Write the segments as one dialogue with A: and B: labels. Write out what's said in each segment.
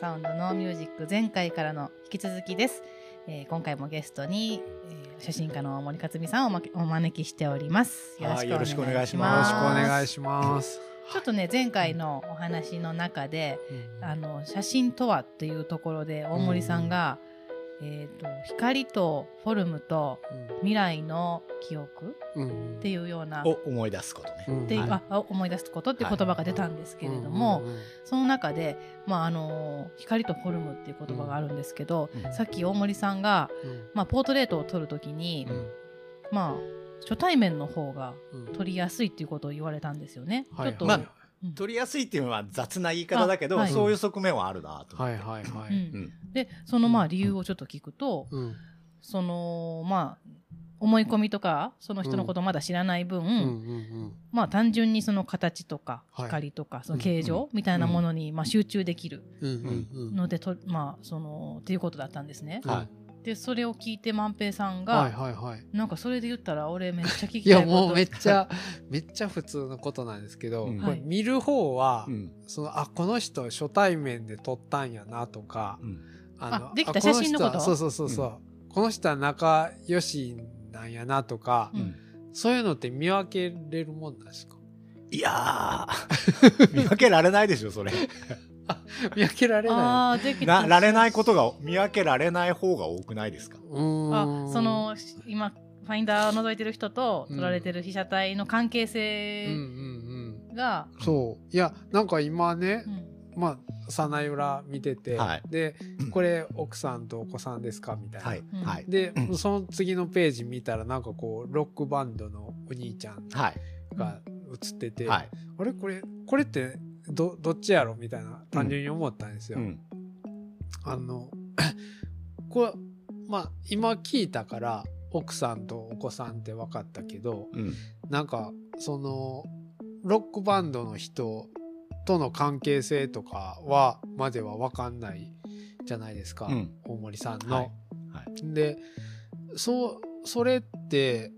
A: サウンドのミュージック前回からの引き続きです。えー今回もゲストに、えー写真家の森克美さんをおお招きしております。
B: はいよろしくお願いし
C: よろし
B: ます
C: くお願いします。
A: ちょっとね前回のお話の中であの写真とはっていうところで大森さんが、えー、と光とフォルムと未来の記憶
C: うん。
A: っていうような、
B: を思い出すことね。
C: うん。
A: っていう
B: はい。
A: ああ思い出すことっていう言葉が出たんですけれども、
C: うんうんうん
A: その中で、まあ、あの光とフォルムっていう言葉があるんですけど、
B: うん。
A: さっき大森さんが、
C: うん。
A: まあ、ポートレートを撮るときに、
C: うん。
A: まあ初対面の方が
C: うん
A: 撮りやすいっていうことを言われたんですよね。
C: はい
A: ちょっと、
B: まあ
A: うん
B: 取りやすいっていうのは雑な言い方だけど、
A: あはい。
B: そういう側面はあるなと思って。
C: はいはいは
A: うん。
C: い。
B: うん。
A: でそのまあ理由をちょっと聞くと、
C: うん。
A: そのまあ思い込みとかその人のことまだ知らない分、まあ単純にその形とか
C: はい。
A: 光とかその形状みたいなものにまあ集中できる
C: うんうんうん。
A: のでとまあそのっていうことだったんですね。
B: は
A: でそれを聞いて万平さんが、
C: はいはいはい。
A: なんかそれで言ったら俺めっちゃ聞
C: い
A: きたいこと。
C: やもうめっちゃ めっちゃ普通のことなんですけど、
B: うん。
C: これ見る方は、
B: うん。
C: そのあこの人初対面で撮ったんやなとか、
B: うん。
A: あできた写真のこと？
C: そうそうそうそう、この人は仲良しなんやなとか、
A: うん。
C: そういうのって見分けれるもんなんですか？
B: いやー。見分けられないでしょそれ。
C: 見分けられな
A: あーできた。
B: なられないことが見分けられない方が多くないですか？
A: あその今ファインダーを覗いてる人と
C: うん
A: 撮られてる被写体の関係
C: うんう
A: 性
C: ん
A: が、
C: うん、そう。いやなんか今ね
A: う、ん。
C: まあ早苗裏見てて、
B: はい。
C: でこれ奥さんとお子さんですか？みたいな、
B: はい。
A: うん。
B: はい。
C: で、
B: うん
C: その次のページ見たらなんかこうロックバンドのお兄ちゃん
B: はい。
C: が映ってて、
B: はい。
C: あれ？これこれってどどっちやろみたいな単純に思ったんですよ。
B: うん。
C: あの これまあ今聞いたから奥さんとお子さんって分かったけど
B: うん。
C: なんかそのロックバンドの人との関係性とかはまでは分かんないじゃないですか、
B: うん。
C: 大森さんの。
B: はい。は
C: でそうそれって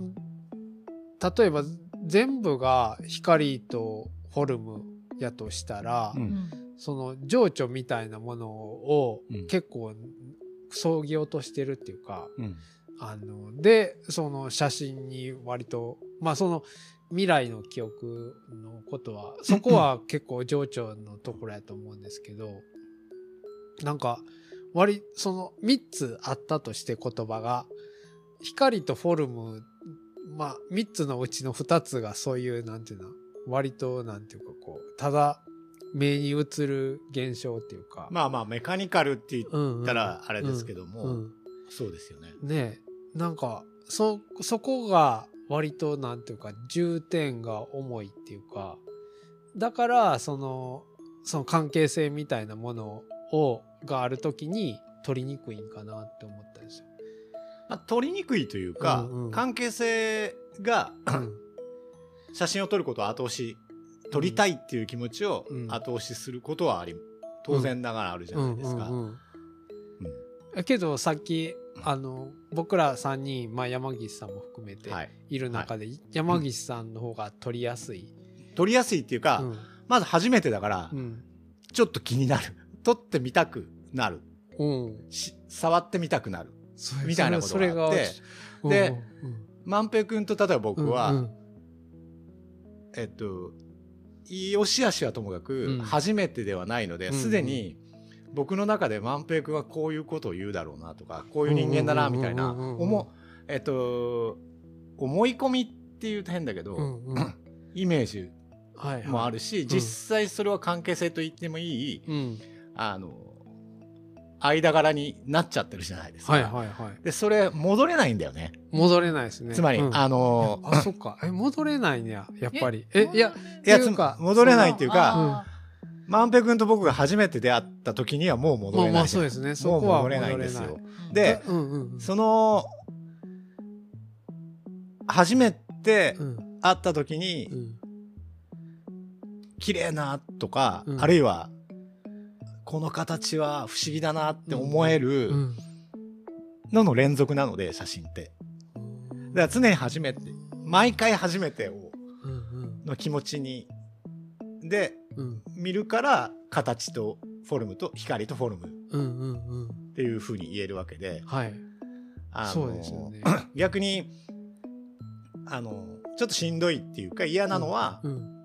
C: ん例えば全部が光とフォルムやとしたら、
B: うん。
A: うん
C: その情緒みたいなものを
B: うん。
C: 結構そぎ落としてるっていうか、
B: うん。
C: あのでその写真に割とまあその未来の記憶のことはそこは結構情緒のところやと思うんですけどなんか割その3つあったとして言葉が光とフォルムまあ3つのうちの2つがそういうなんていうの割となんていうかこうただ目に映る現象っていうか、
B: まあまあメカニカルって言っ
C: うんうん
B: たらあれですけども、
C: うん。
B: そうですよね。
C: ねえ。なんかそそこが割となんていうか重点が重いっていうか。だからそのその関係性みたいなものをがある時に取りにくいんかなって思ったんですよ。
B: まあ、取りにくいというか、
C: うんうん。
B: 関係性が
C: うん
B: 写真を撮ることを後押し撮りたいっていう気持ちを
C: うん。
B: 後押しすることはあり当然ながらあるじゃないですか。
C: うんうんうんけどさっきあの僕ら3人、まあ、山岸さんも含めて
B: はい、
C: いる中で、山岸さんの方が取りやすい。
B: 撮りやすいっていうか、
C: うん。
B: まず初めてだから
C: うん。
B: ちょっと気になる。撮ってみたくなる。触ってみたたくなる。みたいなことがあって。で
C: うん。
B: 万平君と例えば僕は、
C: うんうん
B: えっとよしあしはともかく
C: うん。
B: 初めてではないので
C: うん
B: すで、に僕の中で万平君はこういうことを言うだろうなとかこういう人間だなみたいな
C: うんうんうんうん
B: 思えっと思い込みっていうと変だけど、
C: うんうん。
B: イメージ
C: はいはい。
B: もあるし、実際それは関係性と言ってもいい、
C: うん。
B: あの間柄になっちゃってるじゃないですか。
C: はいはいはい。
B: でそれ戻れないんだよね。
C: 戻れないですね。
B: つまり、
C: うん。
B: あの
C: あそっか。え戻れないねややっぱり。えいや
B: いや
C: っていうか
B: つ戻れないっていうか
A: あ
B: 万平君と僕が初めて出会った時にはもう戻れない。
C: まあまあそうですね。そ
B: もう
C: こは
B: 戻れない。んですよ。
A: ー
B: で、
C: うんうんうん。
B: その初めて
C: うん。
B: 会った時に、
C: うん。
B: 綺麗なとか、
C: うん。
B: あるいはこの形は不思議だなって思え
C: う
B: る
C: ん
B: のの連続なので写真ってだから常に初めて毎回初めてを
C: うん
B: の気持ちにで
C: うんうん
B: 見るから形とフォルムと光とフォルム
C: うんうんうん。
B: っていうふうに言えるわけで
C: はい。そうですよね。
B: 逆にあのちょっとしんどいっていうか嫌なのは、
C: うん。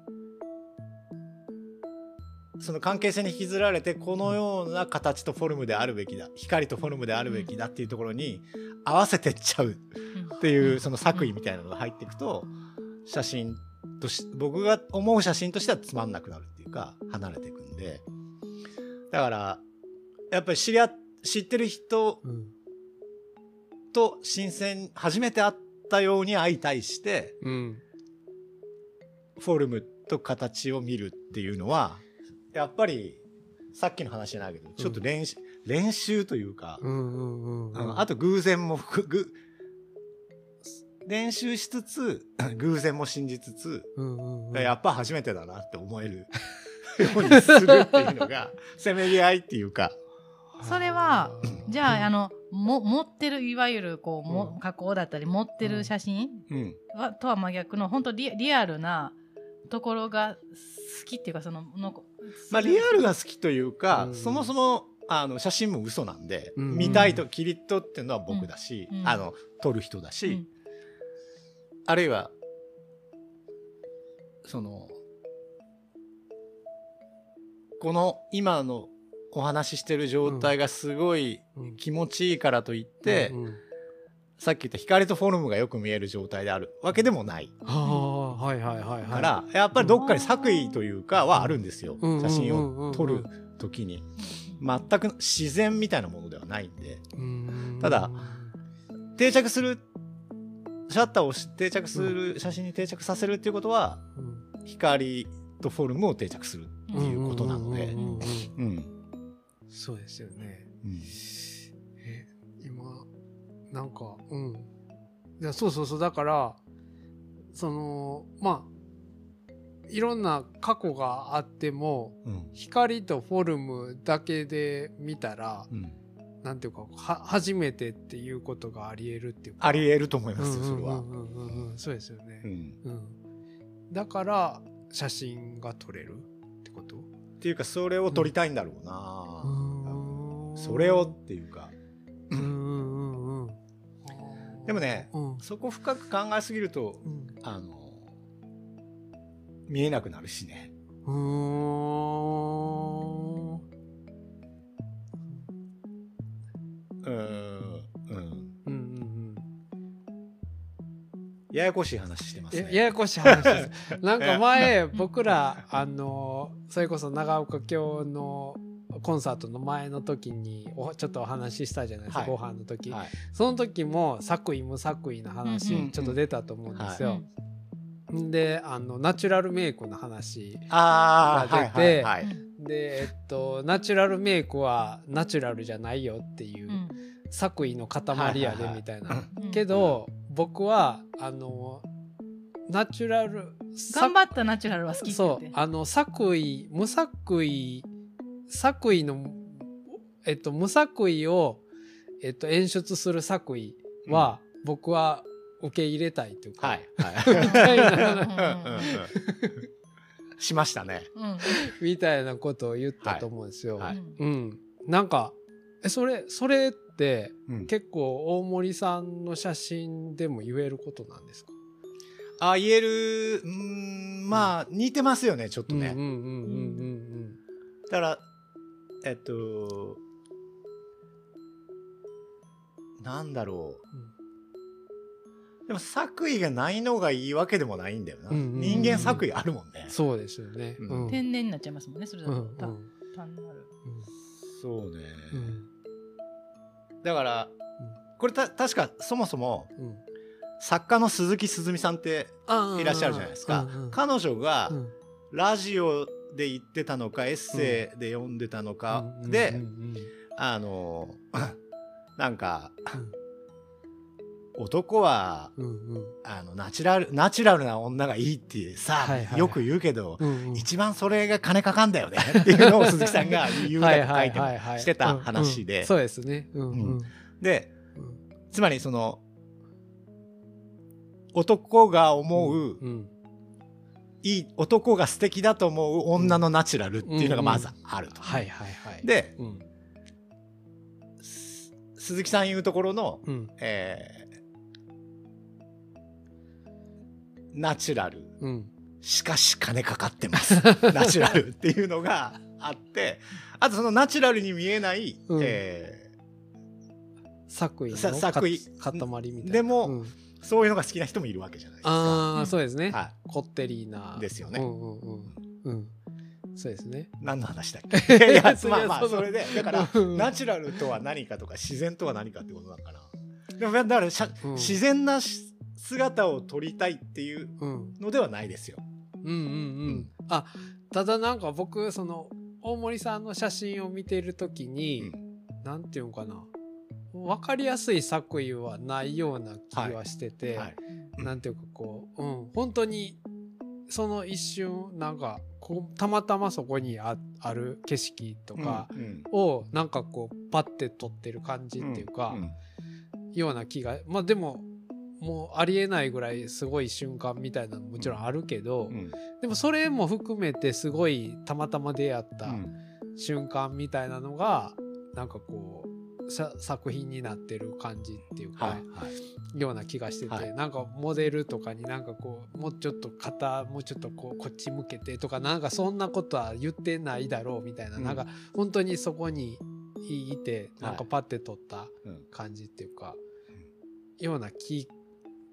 B: その関係性に引きずられてこのような形とフォルムであるべきだ光とフォルムであるべきだっていうところに合わせてっちゃうっていうその作為みたいなのが入っていくと写真とし僕が思う写真としてはつまんなくなるっていうか離れていくんでだからやっぱり知り合知ってる人
C: うん。
B: と新鮮初めて会ったように相対して
C: うん。
B: フォルムと形を見るっていうのはやっぱりさっきの話じゃないけどちょっと練習,、練習というか、
C: うんうんうん。
B: あと偶然もふぐ練習しつつ 偶然も信じつつ、
C: うんうんうん。
B: やっぱ初めてだなって思える ようにするっていうのが せめぎ合いっていうか。
A: それはじゃあ、あ
C: の、
A: のも持ってるいわゆるこうも、
C: うん。
A: 加工だったり持ってる写真
B: うん。
A: は、とは真逆の本当リリアルなところが好きっていうかそのの
B: まあリアルが好きというか、
C: うん。
B: そもそもあの写真も嘘なんで、
C: うん。
B: 見たいと切り取ってるのは僕だし、
A: うん。
B: あの撮る人だし、
A: うん。
B: あるいはそのこの今のお話ししてる状態がすごい
C: うん。
B: 気持ちいいからといって、さっき言った光とフォルムがよく見える状態であるわけでもない
C: ああ、はいはいはいはい。
B: から、やっぱりどっかに作為というかはあるんですよ、
C: うん
B: 写真を撮る時に。全く自然みたいなものではないんで。
C: うん。
B: ただ、定着するシャッターをし定着する、写真に定着させるっていうことは
C: うん。
B: 光とフォルムを定着するっていうことなので。
C: そうですよね。
B: うん。
C: え、今、なんか、うん。いや、そうそうそう。だから、その、まあ、いろんな過去があっても、
B: うん
C: 光とフォルムだけで見たら、
B: うん
C: なんていうか、は、初めてっていうことがあり得るっていうか。
B: あり得ると思いますよそれは。
C: そうですよね
B: う。ん
C: うん。だから、写真が撮れるってこと？
B: っていうかそれを撮りたいんだろうな、
C: うん
B: それをっていうか。でもね
C: うん。
B: そこ深く考えすぎると
C: うん
B: あの見えなくなるしね
C: うーん。
B: うんうん
C: うんうん
B: ややこしい話してますね
C: ややこしい話です。なんか前、僕ら、あの、それこそ長岡京のコンサートの前の時におちょっとお話ししたじゃないですか、
B: はい。
C: ご飯の時、
B: はい。
C: その時も作為無作為の話ちょっと出たと思うんです
A: う
C: よ。
A: ん
C: であのナチュラルメイクの話
B: ああ
C: が出て
B: はいはいはい。
C: でえっとナチュラルメイクはナチュラルじゃないよっていう、
A: うん。
C: 作為の塊やで
B: はいはいはい
C: みたい。な。
A: うん。
C: けど僕はあのナチュラル
A: 頑張ったナチュラルは好きって言って。
C: そうあの作為無作為作為のえっと無作為をえっと演出する作為は、僕は受け入れたいというか、
B: はいはい。
C: みたいな。
B: しましたね。
A: うん。
C: みたいなことを言ったと思うんですよ。
B: はい
C: うん、なんかえそれそれって
B: うん。
C: 結構大森さんの写真でも言えることなんですか？
B: あ言えるうんまあ似てますよねちょっとね、
C: うんうんうんうん。
B: だからえっとなんだろう。でも作為がないのがいいわけでもないんだよな、
C: うんうんうんうん。
B: 人間作為あるもんね。
C: うん、そうですよね。
B: うん。
C: うん。
A: 天然になっちゃいますもんねそれだと、
C: うんうん。
A: た単なる。
B: そうね、
C: うん。
B: だからこれた確かそもそも
C: うん。
B: 作家の鈴木すずみさんっていらっしゃるじゃないですか、
C: うんうん。
B: 彼女が
C: うん。
B: ラジオで言ってたのかエッセイで読んでたのか、
C: うん。
B: で、
C: うん。うん。
B: あの なんか
C: うん。
B: 男は
C: うん。うん。
B: あのナチュラルナチュラルな女がいいってさ、
C: はいはい。はい
B: よく言うけど、
C: うんうん。
B: 一番それが金かかんだよね っていうのを鈴木さんが言うたと書いて
C: はいはいはいはい。
B: してた話で。
C: うんうん。そうですね。うん
B: で
C: うん。
B: つまりその男が思う
C: うん
B: いい男が素敵だと思う女のナチュラルっていうのがまずあると。
C: はいはいはい。
B: で、
C: うん。
B: す鈴木さん言うところの、
C: うん。
B: えーナチュラル
C: うん。
B: しかし金かかってます ナチュラルっていうのがあってあとそのナチュラルに見えない、
C: うん
B: え
C: 作為の
B: さ作為
C: か塊みたいな。
B: でも
C: うん
B: ーそういうのが好きな人もいるわけじゃないですか。
C: ああ、
A: うん
C: そうですね。
B: は
C: こってりな。
B: ですよね
C: うんうんうん。うん。そうですね。
B: い、何の話だっけ？いやまあまあ
C: そ
B: れでだから
C: うん
B: ナチュラルとは何かとか自然とは何かってことなのかな。でもだからしゃ、
C: うん
B: 自然なし姿を撮りたいっていう
C: うん。
B: のではないですよ。
C: うんうんうん。あ、ただなんか僕、その、大森さんの写真を見てるときに、なんていうのかな。わかりやすい作為はないような気はしてて、
B: はい、
C: なんていうかこう、うん、本当に、その一瞬、なんか、こう、たまたまそこにあある景色とかを、なんかこう、パッて撮ってる感じっていうか、ような気が、まあでも、もうありえないぐらいすごい瞬間みたいなのもちろんあるけど、
B: うん。
C: でもそれも含めてすごいたまたま出会った
B: うん
C: 瞬間みたいなのがなんかこうさ作品になってる感じっていうか、
B: はいはい。
C: ような気がしてて、
B: はい。
C: なんかモデルとかになんかこうもうちょっと肩もうちょっとこうこっち向けてとかなんかそんなことは言ってないだろうみたいな、
B: うん。
C: なんか本当にそこにいてなんか
B: はい。
C: パッて撮った
B: うん。
C: 感じっていうか、ような気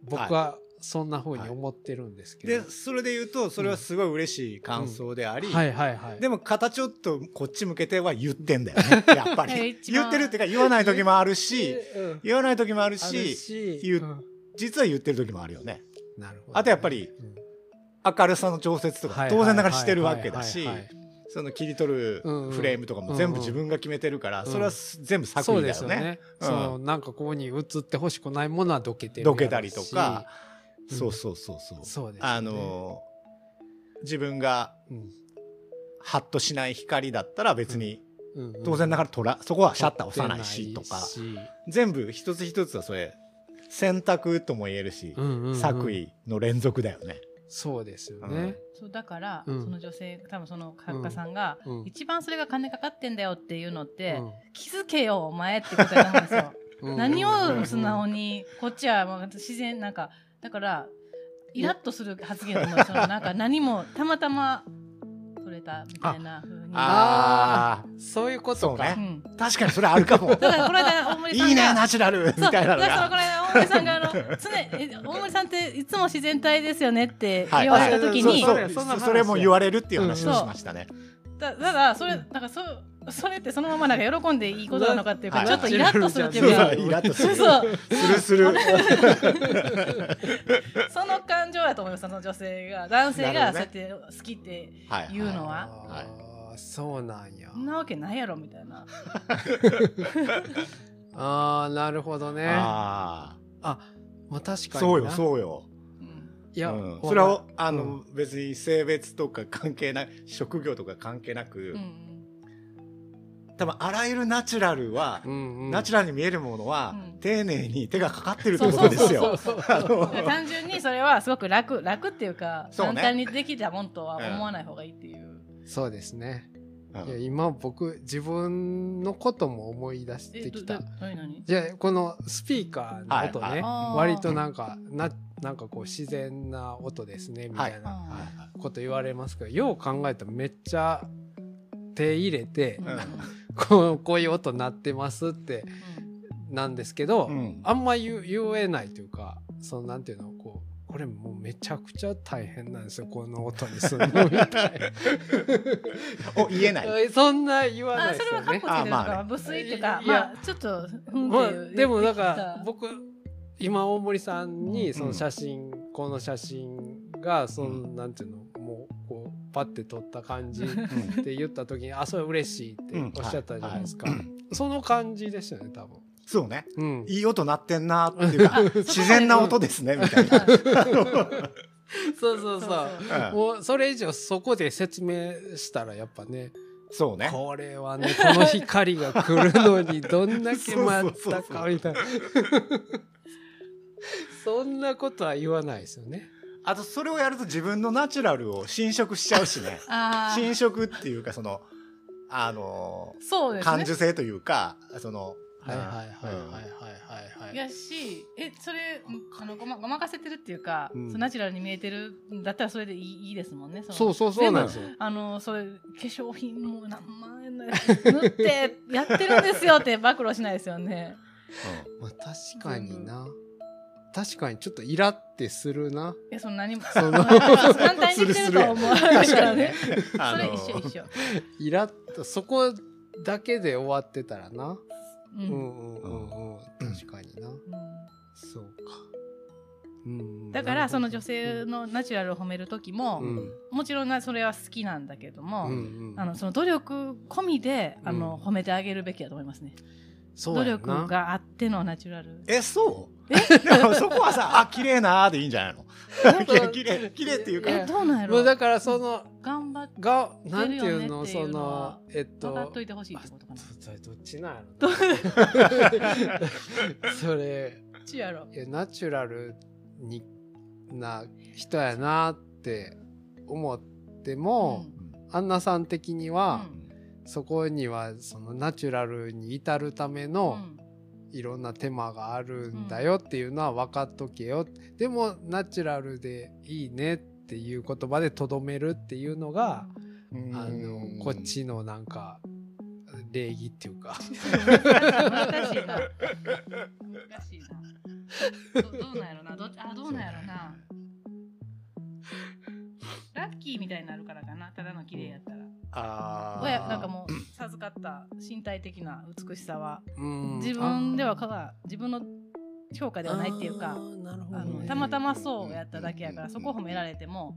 C: 僕はそんな風に思ってるんですけど、
B: でそれで言うとそれはすごい嬉しい感想であり、
C: はいはいはい。
B: でも肩ちょっとこっち向けては言ってんだよね。やっぱ
A: え
B: り言ってるっていうか言わない時もあるし
C: うん。
B: 言わない時もある
C: ある
B: し
C: し
B: 言う
C: うん。
B: 実は言ってる時もあるよね。
C: なるほど
B: あとやっぱり
C: うん。
B: 明るさの調節とか当然ながらしてるわけだし
C: はいはいはい。はい
B: その切り取るフレームとかも全部自分が決めてるから
C: うん。
B: それは全部作
C: そう
B: 品だよね。
C: ですよね。
B: うん。
C: そのなんかここに映ってほしくないものはどけてる
B: どけたりとか
C: うん
B: そうそうそうそう。
C: そうですよね。
B: あの自分が
C: うん。
B: ハッとしない光だったら別に
C: うん。うん
B: 当然ながら撮らそこはシャッター押さないしとか全部一つ一つはそれ選択とも言えるし、
C: うんうんうん。
B: 作為の連続だよね。
C: そうですよね。
A: そうだから、
C: うん。
A: その女性多分その作家さんが、
C: うん。
A: 一番それが金かかってんだよっていうのって、
C: うん。
A: 気づけよお前ってことだと思うんですよ。
C: うん。
A: 何
C: うん
A: を素直にこっちはもう自然なんかだからイラッとする発言だと思うんですよなんか何もたまたま取れたみたいな風に。
B: あ
C: そういうこと
B: ね。
A: うん、
B: あ確かにそれあるかも。
A: だからこの間大森さんが
B: いいねナチュラル。み
A: そう
B: たいなの
A: だからこ
B: が。
A: の間大森さんがあの 常え大森さんっていつも自然体ですよねって
B: はい。
A: 言われた時に、
B: そう
C: そ
B: れも言われるっていう話
A: うん。
B: をしましたね。
A: だただそれなんかそそれってそのままなんか喜んでいいことなのかっていうか、
B: はい
A: ちょっとイラッとするってい
B: そうう
A: か、
B: そうイラッとする。
A: そう
B: するする。
A: その感情やと思いますその女性が男性がそうやって好きって
B: はい
A: 言うのは、
C: あーそうなんや
A: そ。んなわけないやろみたいな
C: ああ、なるほどね。あ、
B: あ
C: まあ確かに
B: そうよそうよ。
A: うん
C: いや、
B: うん。それはあの、
C: うん。
B: 別に性別とか関係ない職業とか関係なく、
A: うん
B: 多分あらゆるナチュラルは、
C: うんうん、
B: ナチュラルに見えるものは、
A: うん。
B: 丁寧に手がかかってるってことですよ。
C: そうそうそう。
B: あの
A: うん単純にそれはすごく楽楽っていうか
B: そうね。
A: 簡単にできたもんとは思わない方がいいっていう、
C: そうですね。
B: うん。
C: いや今僕自分のことも思い出してきた。じゃあこのスピーカーの音ね、割となんかななんかこう自然な音ですねみたい
B: は
C: な
A: あ
C: こと言われますけど、よう考えたらめっちゃ手入れて、
A: ーうん。
C: こうこういう音鳴ってますってなんですけど、
B: うん。
C: あんま言えないというかそのなんていうのこうこれもうめちゃくちゃ大変なんですよこの音にするのみたい
B: お言えない。
C: な そんな言わない
A: あ
C: ですよね。
A: それはカッコつけてるとか、
B: あまあね。
A: 無粋っていうか
C: いや。
A: まあちょっとうん
C: まあ
A: っていう
C: でもなんか僕今大森さんに
B: うん。
C: その写真、この写真がその、なんていうのもうこうパッて撮った感じって言った時にあそれ嬉しいって
B: うん。
C: おっしゃったじゃないですか、
B: はい。はい。
C: その感じでしたね多分、
B: そうね。
C: うん、
B: いい音鳴ってんなっていうか 自然な音ですねみたいな。
C: そう。そうそうもうそれ以上そこで説明したらやっぱね
B: そうね。
C: これはねこの光が来るのにどんだけ 待ったかみたいな そんなことは言わないですよね。
B: あとそれをやると自分のナチュラルを侵食しちゃうしね。侵食っていうかそのあの
A: そうですね。
B: 感受性というかその
C: はいはいはいはいはい
B: うん
C: はい。はい
A: やしえそれあのごまごまかせてるっていうか、
C: うん。
A: ナチュラルに見えてるんだったらそれでいいいいですもんね。の
C: そうそうそうなんですよ。
A: あのそれ化粧品も何万円のやつ塗ってやってるんですよって暴露しないですよね。
C: まあ確かにな確かにちょっとイラってするな。
A: えその何も
C: その
A: 簡単にできてるとは思わない
B: 確かにね。
A: それ一緒一緒。
C: イラッとそこだけで終わってたらな。
A: う
C: うんんうんうんうん。確かにな。
A: うん。
C: そうか。うん
A: だからその女
C: な
A: 性
C: る
A: のナチュラルを褒める時も、もちろんなそれは好きなんだけども、
C: うんうん。
A: あのその努力込みであの、
C: うん。
A: 褒めてあげるべきだと思いますね。
C: そう
A: 努力があってのナチュラル。
B: えそう？でもそこはさあ綺麗なーでいいんじゃないの？
C: なんか
B: 綺麗綺麗っていうか。
A: どうなんやろ？
C: もうだからその
A: 頑張って
C: がなんていうの？そ
A: 出るよねっていうの
C: えっと
A: 分かっといてほしいってことかな。
C: それどっちなんやろ それ
A: どっちやろ？
C: いやナチュラルにな人やなって思っても、アンナさん的には、そこにはそのナチュラルに至るため
A: うん
C: の
A: うん
C: いろんな手間があるんだよっていうのは分かっとけよ、でもナチュラルでいいねっていう言葉でとどめるっていうのが、
B: うん
C: あのこっちのなんか礼儀っていうか
A: 難しいな。難しいな。どどうなんやろな。どあどうなんやろな。ラッキーみたいになるからかな。ただの綺麗やったら。
B: あー。
A: 親なんかもう授かった身体的な美しさは
C: うん。
A: 自分ではかが自分の評価ではないっていうか
C: あーなるほ
A: あ
C: どね。
A: のたまたまそうやっただけやからそこを褒められても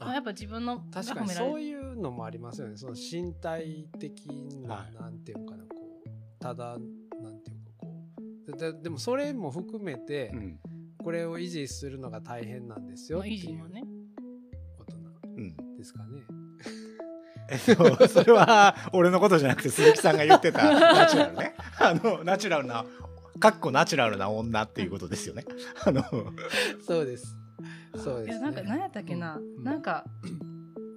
C: あ
A: やっぱ自分のが
C: 確かに
A: 褒められる。
C: そういうのもありますよね。その身体的な、
B: はい。
C: なんていうのかなこうただなんていうかこう。でででもそれも含めて、
B: うん。
C: これを維持するのが大変なんですよ
A: まあ
C: っていう。
A: 維持もね
C: ですかね。
B: えっと、それは俺のことじゃなくて鈴木さんが言ってたナチュラルね。あの、ナチュラルな、かっこナチュラルな女っていうことですよね。あの、
C: そうです。そうです、ね。
A: いやなんか何やったっけな、
C: うん。
A: なんか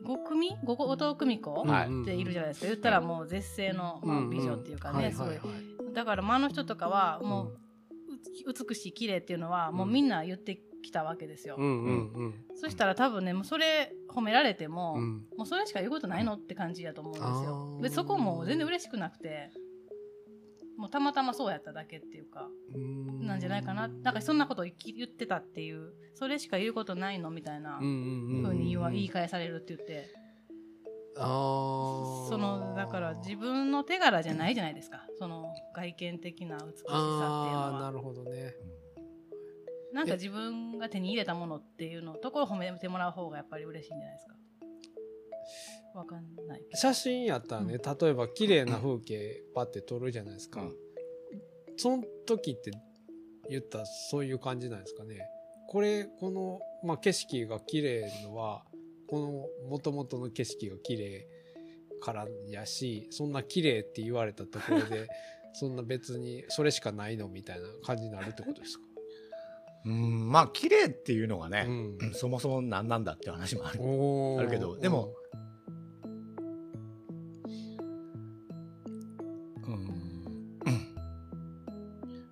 A: 五組五後藤久美子
B: はい。
A: っているじゃないですか。言ったらもう絶世の、まあ、美女っていうかね、すごい。だからまああの人とかはもう、う美しい綺麗っていうのはもうみんな言ってきたわけですよ、
C: うんうんうん。
A: そしたら多分ねもうそれ褒められても、
C: うん。
A: もうそれしか言うことないのって感じやと思うんです
C: あ
A: よ
C: ー
A: でそこも全然嬉しくなくてもうたまたまそうやっただけっていうか
C: うん。
A: なんじゃないかな。なんかそんなこと言ってたっていう。それしか言うことないの？みたいなふうに言い返されるって言って。
C: あー。
A: そのだから自分の手柄じゃないじゃないですか。その外見的な美しさっていうのは。
C: なるほどね。
A: なんか自分が手に入れたものっていうのところを褒めてもらう方がやっぱり嬉しいんじゃないですか？わかんない
C: 写真やったらね、例えば綺麗な風景パッて撮るじゃないですか。
B: うん
C: その時って言ったらそういう感じなんですかね。これ、この、まあ、景色が綺麗のは、この元々の景色が綺麗からやし、そんな綺麗って言われたところで、そんな別にそれしかないのみたいな感じになるってことですか？
B: うん、まあ、綺麗っていうのがね、
C: うん。
B: そもそも何なんだって話もある。あるけどでも、うん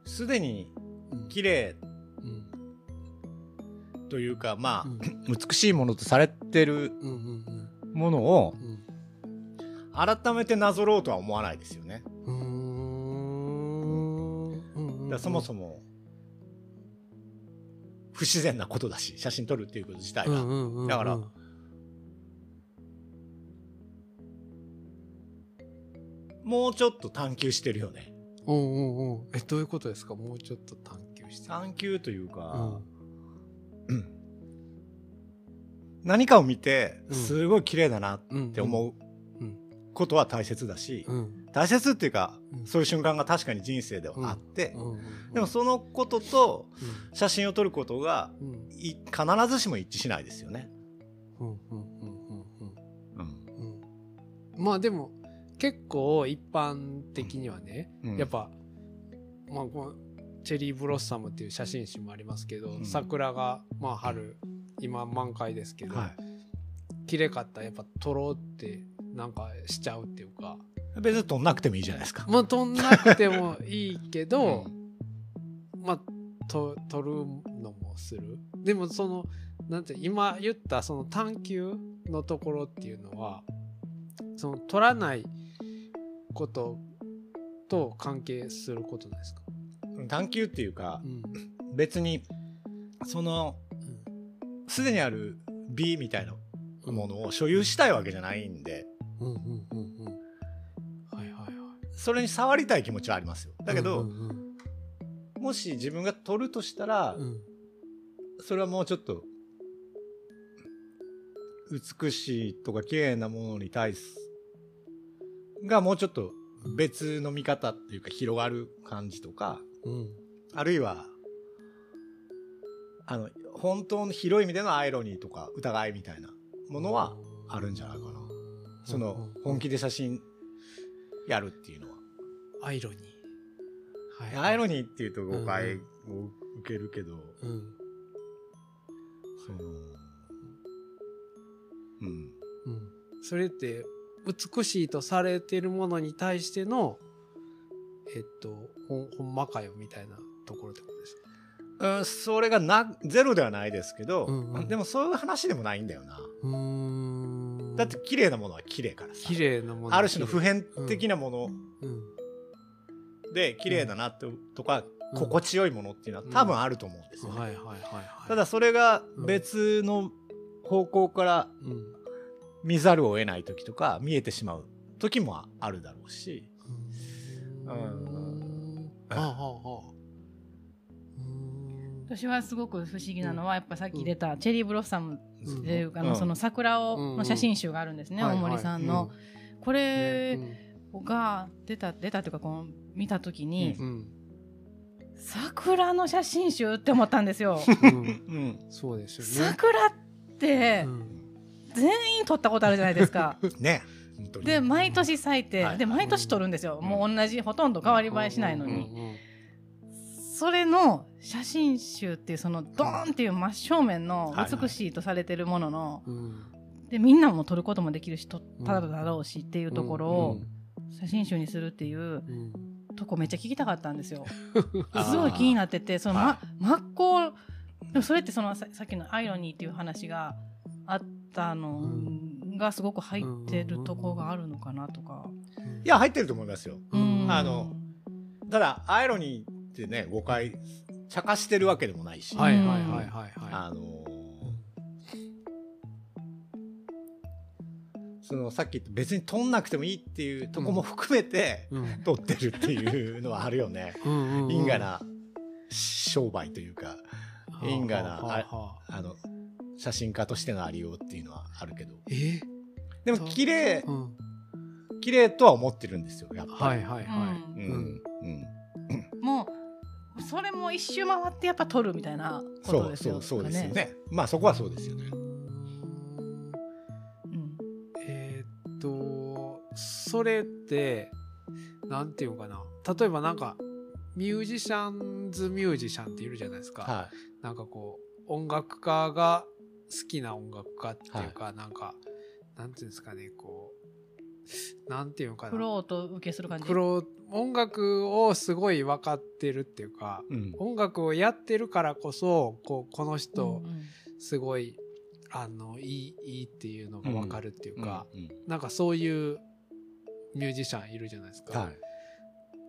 B: すでに
C: うん
B: 綺麗
C: うん
B: というか、まあ、
C: うん。
B: 美しいものとされてるものを
C: うん
B: 改めてなぞろうとは思わないですよね。だそもそも不自然なことだし写真撮るっていうこと自体が、
C: も
B: だからもうちょっと探求してるよね。
C: うんうんう。んえどういうことですか？もうちょっと探求して
B: 探求というか、
C: うん。
B: うん。何かを見て
C: うん。
B: すごい綺麗だなっ
C: うん
B: て思う。
C: うん
B: ことは大切だし、
C: うん。
B: 大切っていうか、
C: うん。
B: そういう瞬間が確かに人生ではあって、でもそのことと写真を撮ることが必ずしも一致しないですよね。
C: まあでも結構一般的にはね
B: うん。
C: やっぱまあこうチェリーブロッサムっていう写真集もありますけど、
B: うん。
C: 桜がまあ春今満開ですけど、
B: は
C: 綺麗かったらやっぱ撮ろうってなんかしちゃうっていうか。
B: い、別に取んなくてもいいじゃないですか。
C: まあ撮んなくてもいいけど、
B: う
C: まあと撮るのもする。でもそのなんて今言ったその探求のところっていうのはその撮らないことと関係することですか、
B: 探求っていうか
C: うん。
B: 別にそのすでにある美みたいなものを所有したいわけじゃないんで
C: はいはいはい。
B: それに触りたい気持ちはありますよ。だけど、
C: うんうん
B: もし自分が取るとしたら、
C: うん
B: それはもうちょっと美しいとか綺麗なものに対すがもうちょっと別の見方っていうか広がる感じとか
C: うん
B: あるいはあの本当の広い意味でのアイロニーとか疑いみたいなものはあるんじゃないかな。その本気で写真やるっていうのは。
C: アイロニー。はい
B: アイロニーっていうと誤解を受けるけど、
C: うん。
B: そのうん。
C: うん。それって美しいとされてるものに対してのえっとほんほんまかよみたいなところってことですか？
B: うん、それがなゼロではないですけど、
C: うんうん。
B: でもそういう話でもないんだよな。
C: うーん
B: だって綺麗なものは綺麗からさ。
C: 綺麗なもの。
B: ある種の普遍的なもの。
C: うん。
B: で綺麗だなってとか、
C: うん
B: 心地よいものっていうのは多分あると思うんですよね。
C: はいはいはいはい。
B: ただそれが別の方向から
C: うん。
B: 見ざるを得ない時とか見えてしまう時もあるだろうし。
C: うー
B: うん。
C: ん。はあはあはあ。うーん。
A: 私はすごく不思議なのは、やっぱさっき出たチェリーブロッサムっていうか、その桜を、
C: うん。
A: の写真集があるんですね、
C: はい
A: 大森さんの。これ
C: ね
A: が出た出たっていうかこの見た時に、
C: うん。
A: 桜の写真集って思ったんですよ。
C: うん。
B: うん。
C: そうですよね。
A: 桜って
C: うん。
A: 全員撮ったことあるじゃないですか。
B: ね。
A: で毎年咲いて、
B: はい。
A: で毎年撮るんですよ、
B: うん。
A: もう同じほとんど変わり映えしないのに、
C: うんうん
A: それの写真集っていうそのドーンっていう真正面の
B: はいはい。
A: 美しいとされてるものの、
C: うん。
A: でみんなも撮ることもできるしただろうしっていうところ
C: うん
A: を写真集にするっていう
C: うん。
A: とこめっちゃ聞きたかったんですよ。すごい気になっててその、
B: は
A: ま、真っ向でもそれってそのささっきのアイロニーっていう話があったのがすごく入ってるとこがあるのかなとか。
B: いや、入ってると思いますよ。
C: うん。
B: あのただ、アイロニーってね、誤解、茶化してるわけでもないし。
C: はいはいはいはいはい
B: あのーそのさっき言った別に取んなくてもいいっていうとこも含めて
C: うん
B: 取ってるっていうのはあるよね。因果な商売というか、因果な
C: はあ
B: の、写真家としてのありようっていうのはあるけど。
C: え？
B: でも綺麗
C: う、ん
B: 綺麗とは思ってるんですよ、やっぱり。
C: はいはいはい
B: うん。うん。
A: それも一周回ってやっぱ撮るみたいなこ
B: そう
A: とですよ
B: そうそうですよ
A: ね。
B: ね。まあそこはそうですよね。
A: うん
C: えーっとそれってなんていうのかな例えばなんかミュージシャンズミュージシャンっているじゃないですか、
B: は
C: なんかこう音楽家が好きな音楽家っていうか、なんかなんていうんですかねこうなんていうのかな
A: フローと受けする感じ？
C: 黒音楽をすごい分かってるっていうか
B: い。うん。
C: 音楽をやってるからこそこうこの人
A: うんうん
C: すごいあのいいいいっていうのが分かるっていうか、
B: うんうん
C: なんかそういうミュージシャンいるじゃないですか。
B: はい。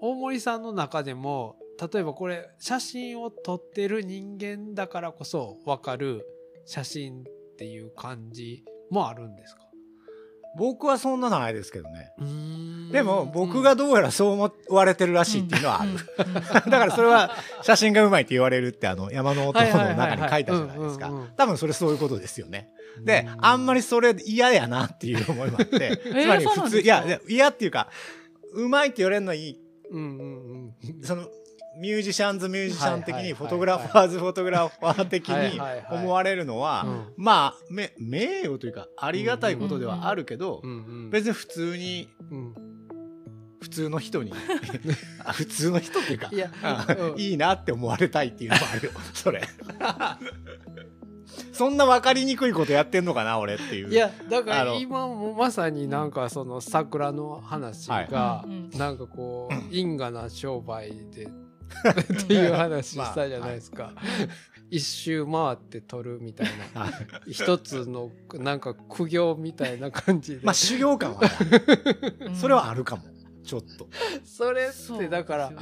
C: 大森さんの中でも例えばこれ写真を撮ってる人間だからこそ分かる写真っていう感じもあるんですか？
B: 僕はそんなのないですけどね。
C: で
B: でも僕がどうやらそう思われてるらしいっていうのはある。
A: うんうん
B: だからそれは写真がうまいって言われるってあの山の男の中に書いたじゃないですか。多分それそういうことですよね。で、あんまりそれ嫌やなっていう思いもあって、つまり普通、いや嫌っていうか、うまいって言われるのはいい。
C: うんうんうん
B: その、ミュージシャンズミュージシャン的に、フォトグラファーズフォトグラファー的に思われるのは、
C: うん。
B: まあ、め、名誉というか、ありがたいことではあるけど別に普通に、
C: うん。
B: 普通の人に、あ普通の人っていうか
C: い
B: いいなって思われたいっていうのもあるよ、それ。そ そんな分かりにくいことやってんのかな俺っていう。
C: いやだから今もまさになんかその桜の話がなんかこう因果な商売で っていう話したじゃないですか。一周回って取るみたいな。
B: はい。
C: 一つのなんか苦行みたいな感じで、
B: まあ修行感は
A: うん。
B: それはあるかも。ちょっと。
C: それってだから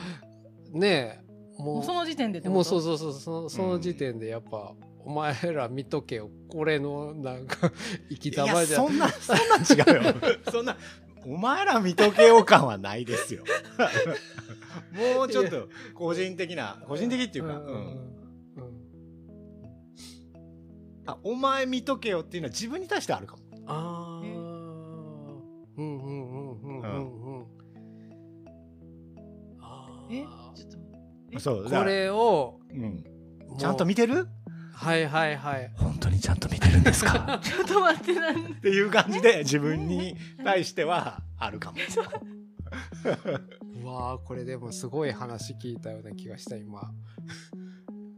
C: ねえも
A: もうその時点でってこと？
C: もうそうそうそうそのその時点でやっぱ、お前ら見とけよ。俺のなんか生き
B: い
C: 様じゃ。
B: やそんなそんなん違うよ。そんなお前ら見とけよ感はないですよ。もうちょっと個人的な個人的っていうか、
C: うん。
B: あお前見とけよっていうのは自分に対してあるかも。
C: ああ
A: え？
C: うんうんうんうんうんうん。
A: え？ちょっとえ？
B: そう
C: これを
B: うん、ちゃんと見てる？
C: はいはいはい。
B: 本当にちゃんと見てるんですか？
A: ちょっと待ってなん
B: っていう感じで自分に対してはあるかも。
C: う。わーこれでもすごい話聞いたような気がした今。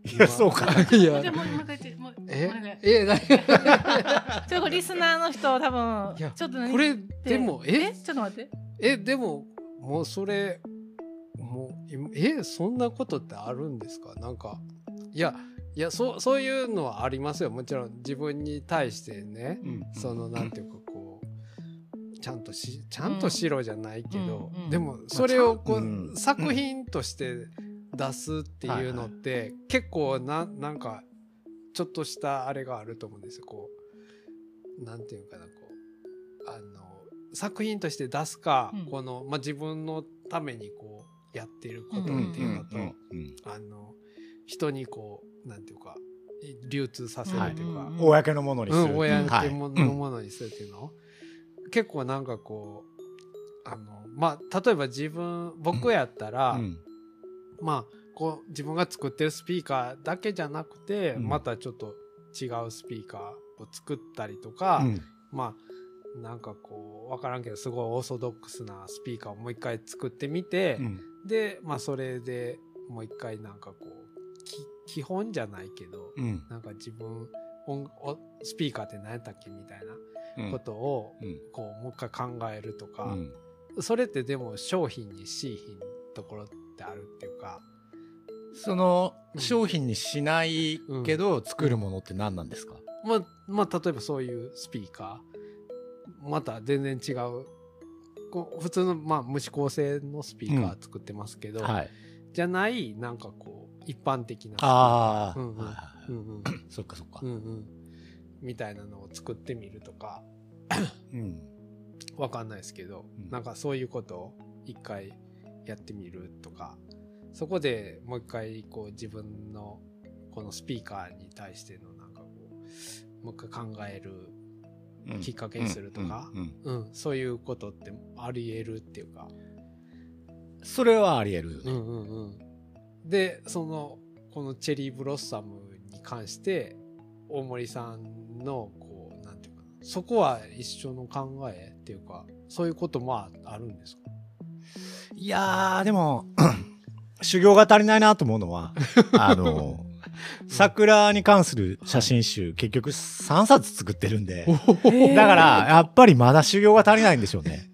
B: いやそうかな。
C: いや。
A: もう一回言ってもう
C: え？えな
A: ちょっリスナーの人多分ちょっと何
C: これでもえ？
A: え？ちょっと待って。
C: えでももうそれもう今え？そんなことってあるんですか？なんかいやいやそうそういうのはありますよ。もちろん自分に対してね
B: うん
C: そのなんていうかこうちゃんとしちゃんとしろじゃないけど、
A: うんうん
C: でもそれをこう、
B: うん。
C: 作品として出すっていうのって、結構ななんかちょっとしたあれがあると思うんですよ。こうなんていうかなこうあの作品として出すか、
A: うん。
C: この、まあ、自分のためにこうやってることって
A: うん
C: いうのと、
B: うん。
C: あの人にこうなんていうか流通させるというか、
A: はい。
B: 公のものにする、
C: う。ん、親
B: はい
C: の。のものにするっていうの、結構なんかこうあのまあ例えば自分僕やったら、
B: うん。
C: まあこう自分が作ってるスピーカーだけじゃなくて、
B: うん。
C: またちょっと違うスピーカーを作ったりとか、
B: うん。
C: まあなんかこう分からんけどすごいオーソドックスなスピーカーをもう一回作ってみて、
B: うん。
C: でまあそれでもう一回なんかこうき基本じゃないけど、
B: うん。
C: なんか自分音おスピーカーって何やったっけみたいな
B: うん。
C: ことを
B: うん。
C: こうもう一回考えるとか、
B: うん。
C: それってでも商品にしいひんところってあるっていうか
B: その
C: うん。
B: 商品にしないけど作るものって何なんですか、
C: まあまあ例えばそういうスピーカーまた全然違うこう普通のまあ無指向性のスピーカー作ってますけど、
B: はい。
C: じゃないなんかこう一般的な。
B: ああ、
C: うんうん。
B: そっかそっか。
C: うんうん。みたいなのを作ってみるとか。
B: うん。
C: わかんないですけど、
B: うん。
C: なんかそういうことを一回やってみるとか。そこでもう一回こう自分のこのスピーカーに対してのなんかこうもう一回考える
B: うん。
C: きっかけにするとか。
B: うん、
C: そういうことってあり得るっていうか、
B: それはあり得るよね、
C: うんうんうん、でそのこのチェリーブロッサムに関して大森さんのこうなんていうかなそこは一緒の考えっていうかそういうこともああるんですか？
B: いやーでも 修行が足りないなと思うのは あの桜に関する写真集、結局3冊作ってるんで
A: ー。
B: だからやっぱりまだ修行が足りないんでしょうね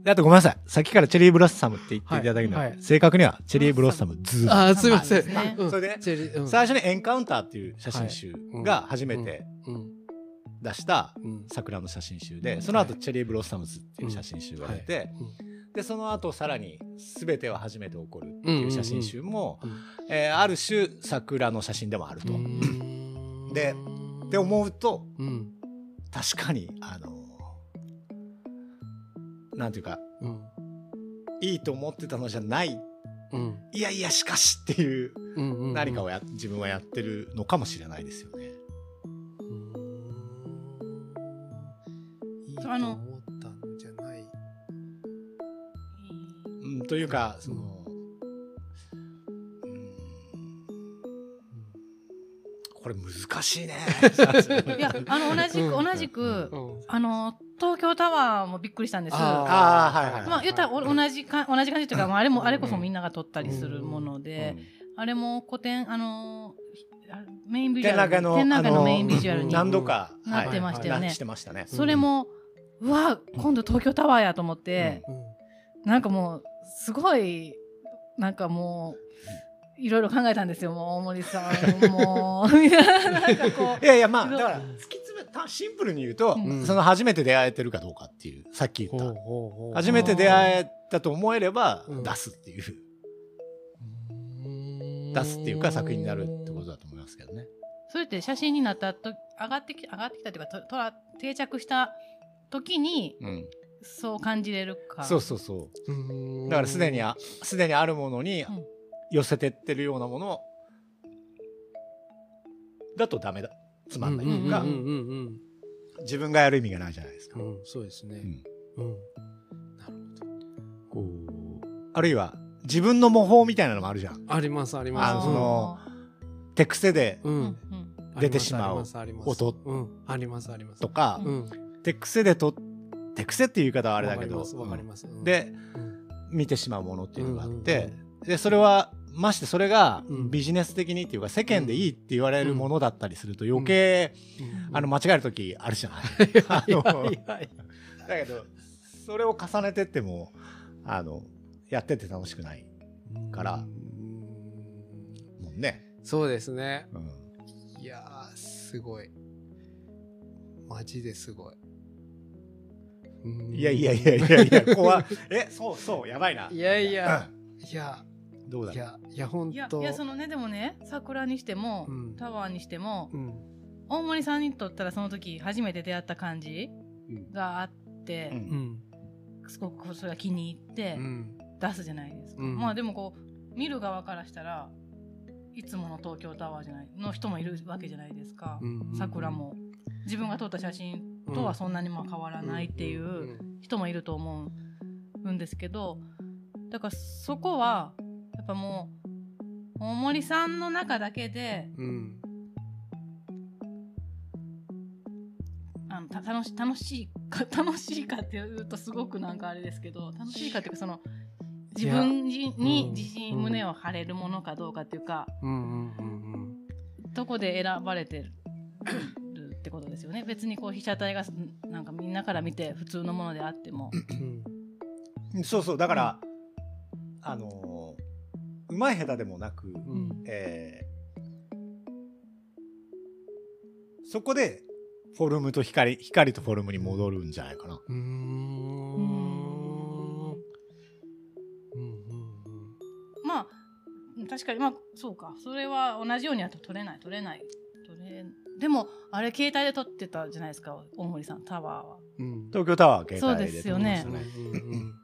B: あのであとごめんなさい。さっきからチェリーブロッサムって言っていただけるの。は、
C: はいはい。
B: 正確にはチェリーブロッサムズー。
C: あーすいません、
A: そ
B: れで
C: チェリーうん。
B: 最初にエンカウンターっていう写真集が初めて
C: うん
B: 出した
C: うん。
B: 桜の写真集で、
A: うん
B: その後チェリーブロッサムズっていう写真集が出て、
C: うん。
B: でその後さらに全ては初めて起こるっていう写真集も、
C: うん。
B: えーある種桜の写真でもあると。
C: う
B: って思うと
C: うん。
B: 確かにあのなんていうか
C: うん。
B: いいと思ってたのじゃない。
C: うん。
B: いやいやしかしっていう
C: うんうん
B: 何かをや自分はやってるのかもしれないですよね。
C: いいと
A: あの
C: 思ったのじゃない。
B: うん、というかその、これ難しいね。
A: いやあの同じく
C: うん。
A: 同じく
C: うん。
A: あの東京タワーもびっくりしたんです。
B: あーはいはい
A: まあ言ったらお同じか同じ感じというか、まあ、あれもあれこそみん
C: な
A: なが撮ったりするもので、
B: うん。
A: あれも古典あのメインビジュアル
B: 展覧会の
A: メインビジュアル
C: うん
A: に
B: 何度か、
A: なってましたよね。
B: なしてましたね。
A: それも、うわ今度東京タワーやと思って、なんかもうすごいなんかもういろいろ考えたんですよもう大森さんもういななんかこ
B: いやいやまあだから突き詰めたシンプルに言うと、
A: うん。
B: その初めて出会えてるかどうかっていうさっき言った。初めて出会えたと思えれば
C: うん。
B: 出すっていう、
C: うん
B: 出すっていうか作品になるってことだと思いますけどね。
A: それって写真になったと上がってき上がってきたというかととら定着した時に
B: うん、
A: そう感じれるか。
B: そうそうそう。
C: うん。
B: だからすでにあすでにあるものに
A: うん
B: 寄せてってるようなもの。だとダメだ。つまんないというか、自分がやる意味がないじゃないですか。
C: うんそうですね。
B: うん。
C: うん。なるほど。
B: こうあるいは自分の模倣みたいなのもあるじゃん。
C: ありますあり
B: あ
C: ます。
B: のその手癖で出てしまう音。
C: うん。ありますあります。
B: とか、
C: うん。
B: 手癖でと手癖っていう言い方はあれだけど。で
C: うん。
B: 見てしまうものっていうのがあっ
C: うん
B: て、でそれはましてそれが
C: うん。
B: ビジネス的にっていうか世間でいいって言われるものだったりすると余計、
C: うん。
B: あの間違える時あるじゃな
C: い？
B: だけどそれを重ねてってもあのやってて楽しくないから。
C: うん。
B: もんね。
C: そうですね。
B: うん。
C: いやーすごい。マジですごい。うん。
B: いやいやいやいやいや怖い。えそうそうやばいな。
C: いやいや。いや
B: うんどうだ
C: いやいや本
A: いや
C: 当
A: いやそのねでもね桜にしても、
C: うん。
A: タワーにしても
C: うん。
A: 大森さんにとったらその時初めて出会った感じがあって
B: う、
C: うん。ん
A: すごくそれが気に入って
C: うん。
A: 出すじゃないですか、
C: うん。
A: まあでもこう見る側からしたらいつもの東京タワーじゃないの人もいるわけじゃないですか、
C: うん
A: 桜も。自分が撮った写真とはそんなにまあ変わらないっていう人もいると思うんですけどだからそこはやっぱもう大森さんの中だけで
C: うん。
A: あのた楽し楽しいか 楽しいかっていうとすごくなんかあれですけど楽しいかっていうかその自分に
C: うん。
A: 自信、
C: うん
A: 胸を張れるものかどうかっていうか
C: うんうんうん
A: どこで選ばれてるってことですよね。別にこう被写体がなんかみんなから見て普通のものであっても、
C: うん。
B: そうそう。だから、あのーうまい下手でもなく、
C: うん。
B: えーそこでフォルムと光光とフォルムに戻るんじゃないかな。
C: うーん。うんうん
A: まあ確かにまあそうか。それは同じようには撮れない。撮れない。撮れでもあれ携帯で撮ってたじゃないですか大森さん。タワーは。
C: うん。
B: 東京タワーは携帯で
A: そうですよね。
B: 撮りました
C: うんうん。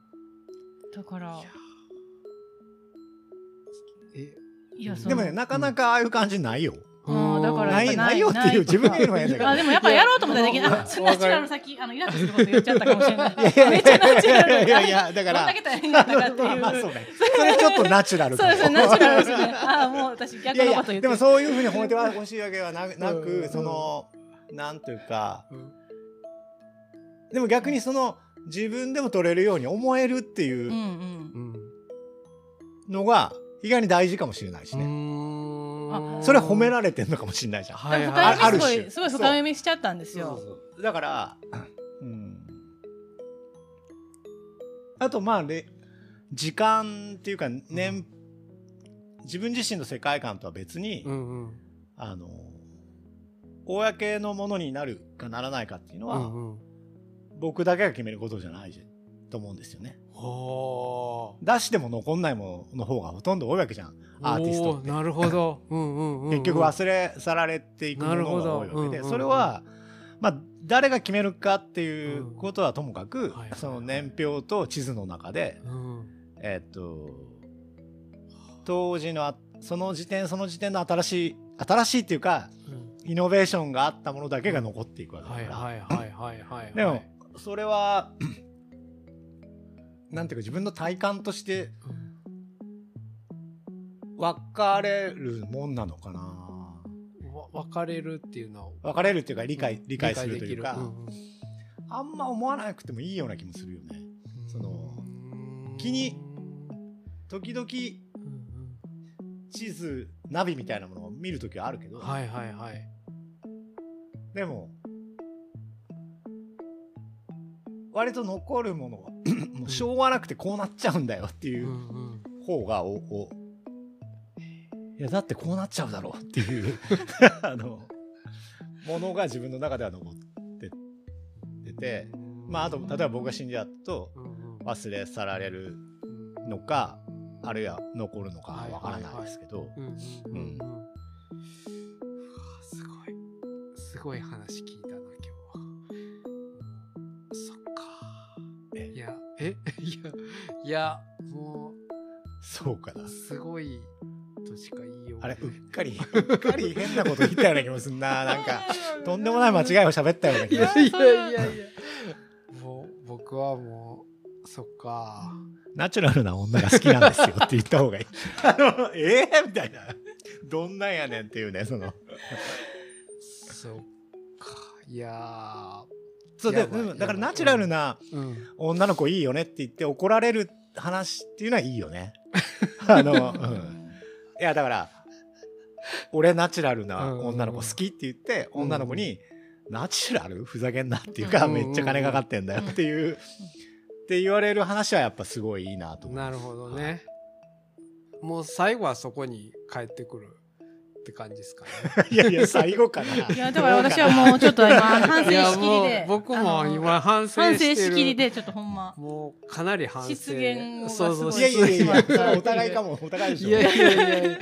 A: だから
C: え
A: いや
B: でもねなかなかああいう感じないよ。
A: うんだから
B: ないないよっていう自分で言うのも変だけど
A: あでもやっぱやろうと思ったらできない。そナチュラル先あのイラッとすること言っちゃったかもしれない。
B: いやいや
A: めっちゃナチュラル。
B: いやいやだから
A: どんだけ大変だったかっていう。
B: まあそうね。それちょっとナチュラル
A: そうですねナチュラルですね。ああもう私逆のこと言ってる。
B: でもそういうふうに褒めてほしいわけはなな
C: うん
B: くそのなんというか
C: うん
B: でも逆にその自分でも撮れるように思えるって
A: うん
B: いう
A: うん。
C: うん
B: のが意外に大事かもしれないしね。
A: あ
B: それ褒められてんのかもしれないじゃん。
C: はい
A: 深
C: はい
B: ある
A: 読みすごい
B: 種
A: すごい深読みしちゃったんですよ。
B: そうだから、うん、あとまあれ時間っていうか年、自分自身の世界観とは別に、
C: うんうん。
B: あの公のものになるかならないかっていうのは、
C: うんうん。
B: 僕だけが決めることじゃないと思うんですよね。
C: は
B: 出しても残んないものの方がほとんど多いわけじゃん。
C: あ
B: アーティストって。
C: なるほど。うんうんうんうん。
B: 結局忘れ去られていくものが多いわけで、
C: なるほどうんうんうん。
B: それは、まあ、誰が決めるかっていうことはともかく、
C: はいはいはい。
B: その年表と地図の中で、
C: うん。
B: えっと当時のあその時点その時点の新しい新しいっていうか
C: うん。
B: イノベーションがあったものだけが残っていくわけだ
C: はい
B: から、
C: はいはいはいはい。
B: でもそれはなんていうか自分の体感として分かれるもんなのかな。
C: わ分かれるっていうのは
B: 分かれるっていうか理解理解するというか、
C: 理解できる。
B: あんま思わなくてもいいような気もするよね。
C: うん。
B: その
C: うん
B: 気に時々
C: うん
B: 地図ナビみたいなものを見るときはあるけど、
C: はいはいはい。
B: でも割と残るものは もうしょうがなくてこうなっちゃうんだよっていう方がおおいやだってこうなっちゃうだろうっていう あのものが自分の中では残ってててまああと例えば僕が死んじゃうと忘れ去られるのかあるいは残るのかわからないですけど、
C: すごい。話聞い
B: え？
C: いやえいやも
B: そうかな。
C: うすごいとしか言いよう
B: あれうっかり うっかり変なこと言ったような気もすんな。なんかとんでもない間違いを喋ったようない気が。
C: やいやいや。いやもう僕はもうそっか。
B: ナチュラルな女が好きなんですよって言った方がいい。あの、え？ー、みたいな。どんなんやねんっていうね、その。
C: そっか。いや
B: そうでだからナチュラルな女の子いいよねって言って怒られる話っていうのはいいよね。あの、うん。いや、だから、俺ナチュラルな女の子好きって言って、
C: うん
B: 女の子に、ナチュラルふざけんなっていうか、
C: うん
B: めっちゃ金かかってんだよっていう、って言われる話はやっぱすごいいいなと思う。
C: なるほどね。もう最後はそこに帰ってくるって感じですかね。
B: いやいや、最後かな。
A: いやだから私はもうちょっと今反省しきり
C: もう
A: で
C: 僕も今反省
A: 反省
C: し
A: きりでちょっとほんま
C: もうかなり反省。
A: 失言が
C: そうそう
A: すご
B: いやいやいやお
A: 失
B: 互いかも、お互いでしょ。
C: いやいやいや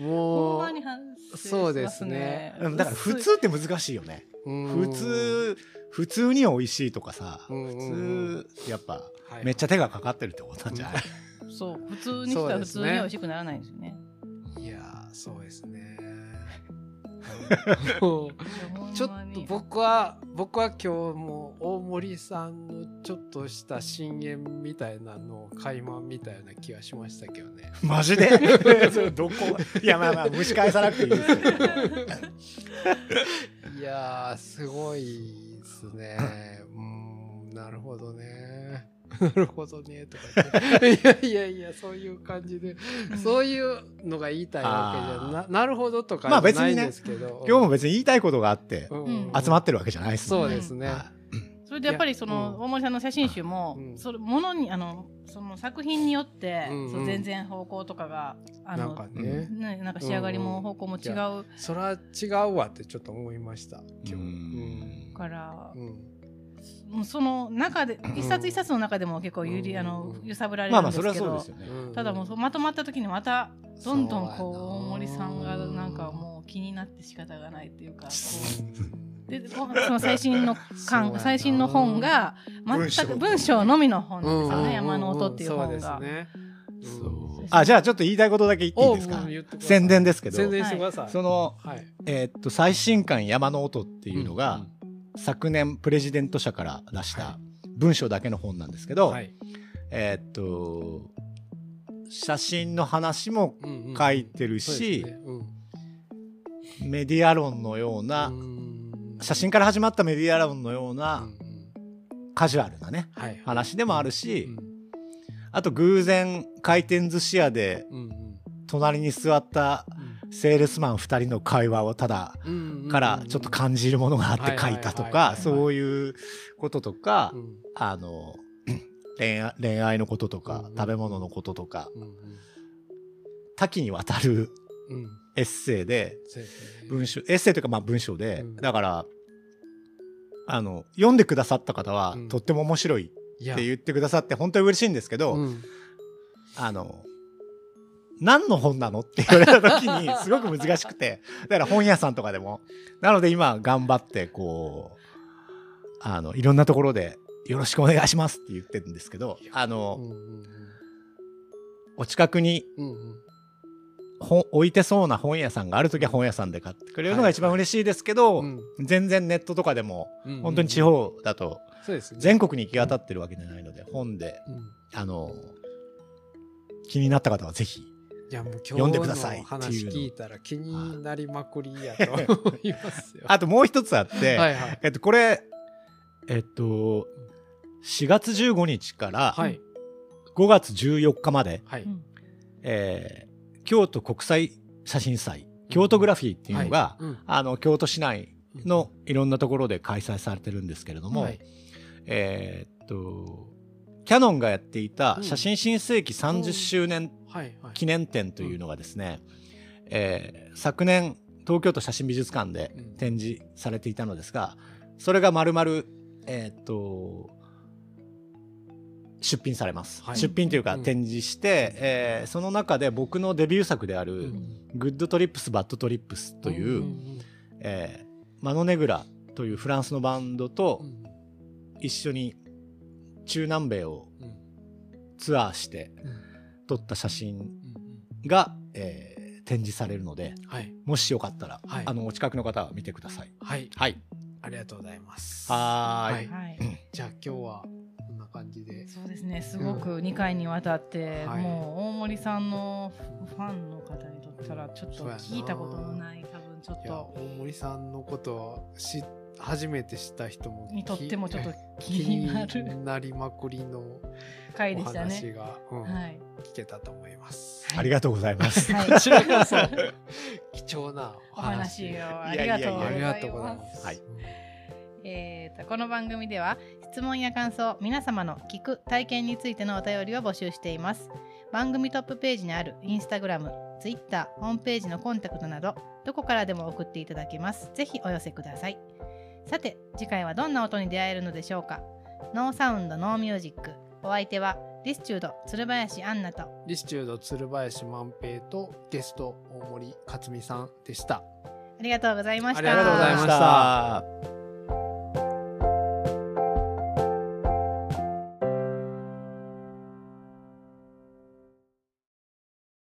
C: もう
A: んまに反省し
C: そうで
A: ますす
C: ね。
A: ね
B: うんだから普通って難しいよね。
C: うん。
B: 普通、普通に美味しいとかさ、普通、やっぱ、
C: はい。
B: めっちゃ手がかかってるってことなんじゃない
A: そう。普通にしたら普通に美味しくならないんですよね。
C: いやーそうですね。もうちょっと僕は僕は今日もう大森さんのちょっとした深淵みたいなのを垣間見たような気がしましたけどね。
B: マジで？それどこ？いや、まあまあ、蒸し返さなくていいですよ。
C: いやーすごいですね。うーんなるほどね。なるほどねとか言って。いやいやいやそういう感じで、そういうのが言いたいわけじゃななるほどとか
B: まあ
C: じゃないん
B: 別にね
C: ですけど、
B: 今日も別に言いたいことがあって、集まってるわけじゃないですね。
C: うんですね。
B: は
A: それでやっぱりその大森さんの写真集も、
C: うん。
A: それものにあのその作品によって、そう全然方向とかがあ
C: なん
A: の
C: かね、
A: ね、なんか仕上がりも方向も違う。か
C: それは違うわってちょっと思いました今日。
B: うん。
A: ら
C: うん。うん
A: もうその中で一冊一冊の中でも結構ゆり、
C: うん。
A: あの揺さぶられるんですけど、
B: それはそうですよね。
C: うん
A: ただもうまとまった時にまたどんどんこう大森さんがなんかもう気になって仕方がないっていうか こ
C: うん
A: うでこその最新の
C: そうやな。
A: 巻最新の本が全
B: 文章。
A: く文章のみの本なんですよね、
C: うん。うんうん
A: 山の音っていう本が。
B: あ、じゃあちょっと言いたいことだけ言っていいですか？宣伝ですけど、
C: 宣伝してください。
B: その、
C: はい。
B: えーっと、最新刊山の音っていうのが、昨年プレジデント社から出し
C: は
B: た文章だけの本なんですけど、
C: はい。
B: えーっと、写真の話も
C: うんうん
B: 書いてるし、
C: ですね。うん。
B: メディア論のような、
C: うん。
B: 写真から始まったメディア論のよう
C: う
B: なん
C: うん。
B: カジュアルなね、
C: はい。
B: 話でもあるし、
C: うん
B: あと偶然回転寿司屋で
C: うん
B: 隣に座ったセールスマン2人の会話をただ
C: うん
B: からちょっと感じるものがあって書いたとかそういうこととか
C: うん。
B: あの恋愛恋愛のこととか
C: うん
B: 食べ物のこととか
C: うん
B: 多岐にわたるエッセイで文章エッセイというかまあ文章で
C: うん。
B: だからあの読んでくださった方は
C: うん。
B: とっても面白いって言ってくださって本当に嬉しいんですけど
C: うん。
B: あの何の本なの？って言われた時にすごく難しくて。だから本屋さんとかでも。なので今頑張ってこうあのいろんなところでよろしくお願いしますって言ってるんですけどあ
C: う
B: の
C: んうん
B: お近くに
C: うんうん
B: 本置いてそうな本屋さんがある時は本屋さんで買ってくれるのが一番嬉しいですけど、
C: うん
B: 全然ネットとかでも
C: うん。
B: 本当に地方だと全国に行き渡ってるわけじゃないので本で
C: うん。
B: あの気になった方はぜひ
C: いやもう今
B: 読ん
C: 日の
B: でくださいっていう
C: 話
B: の
C: 聞いたら気になりまくりやと思いますよ。
B: あともう一つあって、
C: はいはい。
B: えっと、これ、えっと、4月15日から
C: はい。
B: 5月14日まで、
C: はい。
A: うん
B: えー京都国際写真祭京都グラフィーっていうのが、
C: はい。うん。
B: あの京都市内のいろんなところで開催されてるんですけれども、
C: はい。
B: えーっとキャノンがやっていた
C: うん。
B: 写真新世紀30周年記念展というのがですね、えー昨年東京都写真美術館で
C: うん。
B: 展示されていたのですがそれがまるまるえーっと出品されます、
C: はい。
B: 出品というか
C: うん。
B: 展示して、えーその中で僕のデビュー作である
C: うん「
B: Good Trips Bad Trips」という、
C: ん。
B: えーマノネグラというフランスのバンドと
C: うん。
B: 一緒に中南米を
C: うん。
B: ツアーして
C: うん
B: 撮った写真
C: うん
B: が、えー展示されるので
C: はい。
B: もしよかったら、
C: はい。
B: あのお近くの方は見てください。
C: はい。
B: はい、
C: ありがとうございます。
B: はーい。
A: はい。
C: じゃあ今日はこんな感じで。
A: そうですね。すごく2回にわたって、
C: はい。
A: もう大森さんのファンの方にとったらちょっと聞いたことのない多分ちょっと。
C: 大森さんのことを知初めて知った人も
A: にとってもちょっと気
C: 気
A: になる。
C: になりまくりの
A: 回で
C: お
A: したね。
C: 話が、うん
A: はい、
C: 聞けたと思います。
B: ありがとうございます。
A: はい。
C: こちらこそ。貴重な
A: お話を。ありがとうございま。
C: す。
B: はい。
A: えーとこの番組では質問や感想皆様の聞く体験についてのお便りを募集しています。番組トップページにあるインスタグラムツイッターホームページのコンタクトなどどこからでも送っていただけます。ぜひお寄せくださいさて次回はどんな音に出会えるのでしょうか？ノーサウンドノーミュージックお相手はリスチュード鶴林アンナと
C: リスチュード鶴林万平とゲスト大森克美さんでした。
A: ありがとうございました
C: ありがとうございました
B: た。